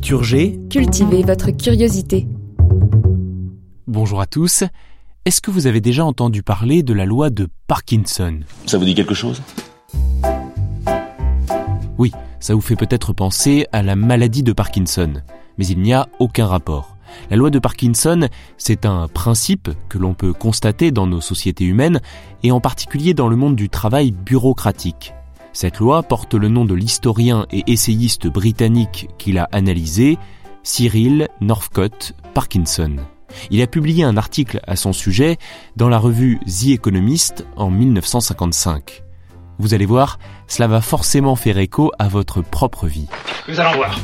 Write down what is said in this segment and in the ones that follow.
Culture G. Cultivez votre curiosité. Bonjour à tous. Est-ce que vous avez déjà entendu parler de la loi de Parkinson? Ça vous dit quelque chose? Oui, ça vous fait peut-être penser à la maladie de Parkinson, mais il n'y a aucun rapport. La loi de Parkinson, c'est un principe que l'on peut constater dans nos sociétés humaines et en particulier dans le monde du travail bureaucratique. Cette loi porte le nom de l'historien et essayiste britannique qui l'a analysé, Cyril Northcote Parkinson. Il a publié un article à son sujet dans la revue The Economist en 1955. Vous allez voir, cela va forcément faire écho à votre propre vie. Nous allons voir.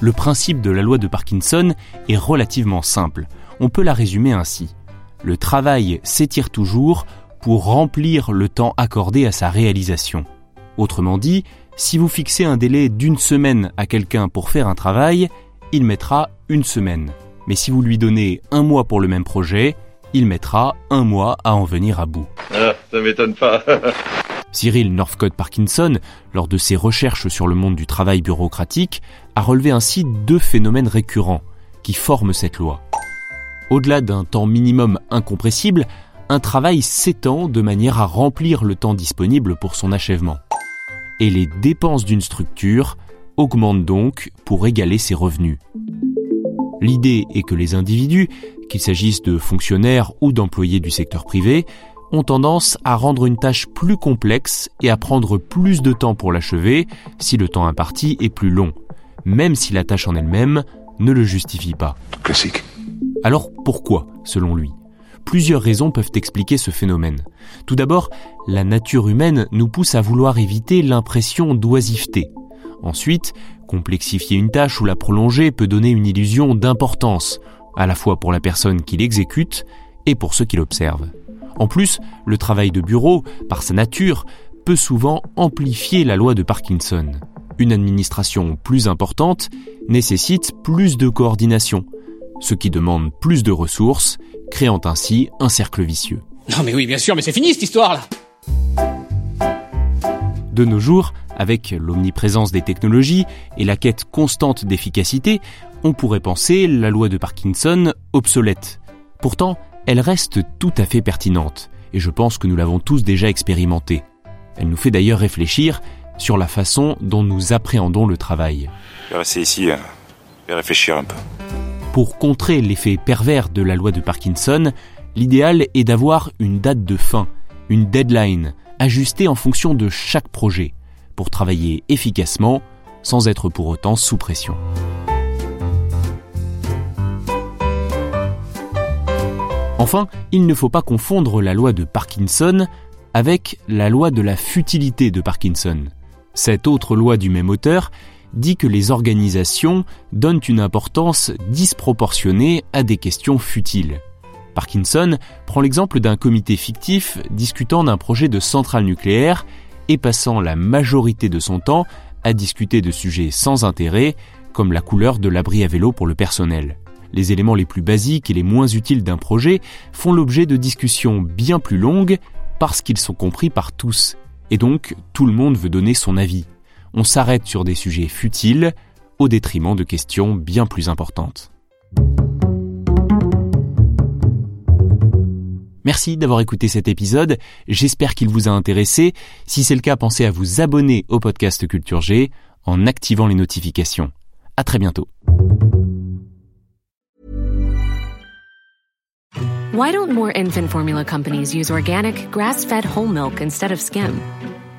Le principe de la loi de Parkinson est relativement simple. On peut la résumer ainsi. Le travail s'étire toujours pour remplir le temps accordé à sa réalisation. Autrement dit, si vous fixez un délai d'une semaine à quelqu'un pour faire un travail, il mettra une semaine. Mais si vous lui donnez un mois pour le même projet, il mettra un mois à en venir à bout. Ah, ça m'étonne pas. Cyril Northcote Parkinson, lors de ses recherches sur le monde du travail bureaucratique, a relevé ainsi deux phénomènes récurrents qui forment cette loi. Au-delà d'un temps minimum incompressible, un travail s'étend de manière à remplir le temps disponible pour son achèvement et les dépenses d'une structure augmentent donc pour égaler ses revenus. L'idée est que les individus, qu'il s'agisse de fonctionnaires ou d'employés du secteur privé, ont tendance à rendre une tâche plus complexe et à prendre plus de temps pour l'achever si le temps imparti est plus long, même si la tâche en elle-même ne le justifie pas. Classique. Alors pourquoi, selon lui? Plusieurs raisons peuvent expliquer ce phénomène. Tout d'abord, la nature humaine nous pousse à vouloir éviter l'impression d'oisiveté. Ensuite, complexifier une tâche ou la prolonger peut donner une illusion d'importance, à la fois pour la personne qui l'exécute et pour ceux qui l'observent. En plus, le travail de bureau, par sa nature, peut souvent amplifier la loi de Parkinson. Une administration plus importante nécessite plus de coordination, ce qui demande plus de ressources, créant ainsi un cercle vicieux. Non mais oui, bien sûr, mais c'est fini cette histoire-là De nos jours, avec l'omniprésence des technologies et la quête constante d'efficacité, on pourrait penser la loi de Parkinson obsolète. Pourtant, elle reste tout à fait pertinente, et je pense que nous l'avons tous déjà expérimentée. Elle nous fait d'ailleurs réfléchir sur la façon dont nous appréhendons le travail. Je vais rester ici euh, et réfléchir un peu. Pour contrer l'effet pervers de la loi de Parkinson, l'idéal est d'avoir une date de fin, une deadline, ajustée en fonction de chaque projet, pour travailler efficacement sans être pour autant sous pression. Enfin, il ne faut pas confondre la loi de Parkinson avec la loi de la futilité de Parkinson. Cette autre loi du même auteur dit que les organisations donnent une importance disproportionnée à des questions futiles. Parkinson prend l'exemple d'un comité fictif discutant d'un projet de centrale nucléaire et passant la majorité de son temps à discuter de sujets sans intérêt, comme la couleur de l'abri à vélo pour le personnel. Les éléments les plus basiques et les moins utiles d'un projet font l'objet de discussions bien plus longues parce qu'ils sont compris par tous, et donc tout le monde veut donner son avis on s'arrête sur des sujets futiles au détriment de questions bien plus importantes. Merci d'avoir écouté cet épisode, j'espère qu'il vous a intéressé. Si c'est le cas, pensez à vous abonner au podcast Culture G en activant les notifications. À très bientôt. Why don't more infant formula companies use organic, grass-fed whole milk instead of skim?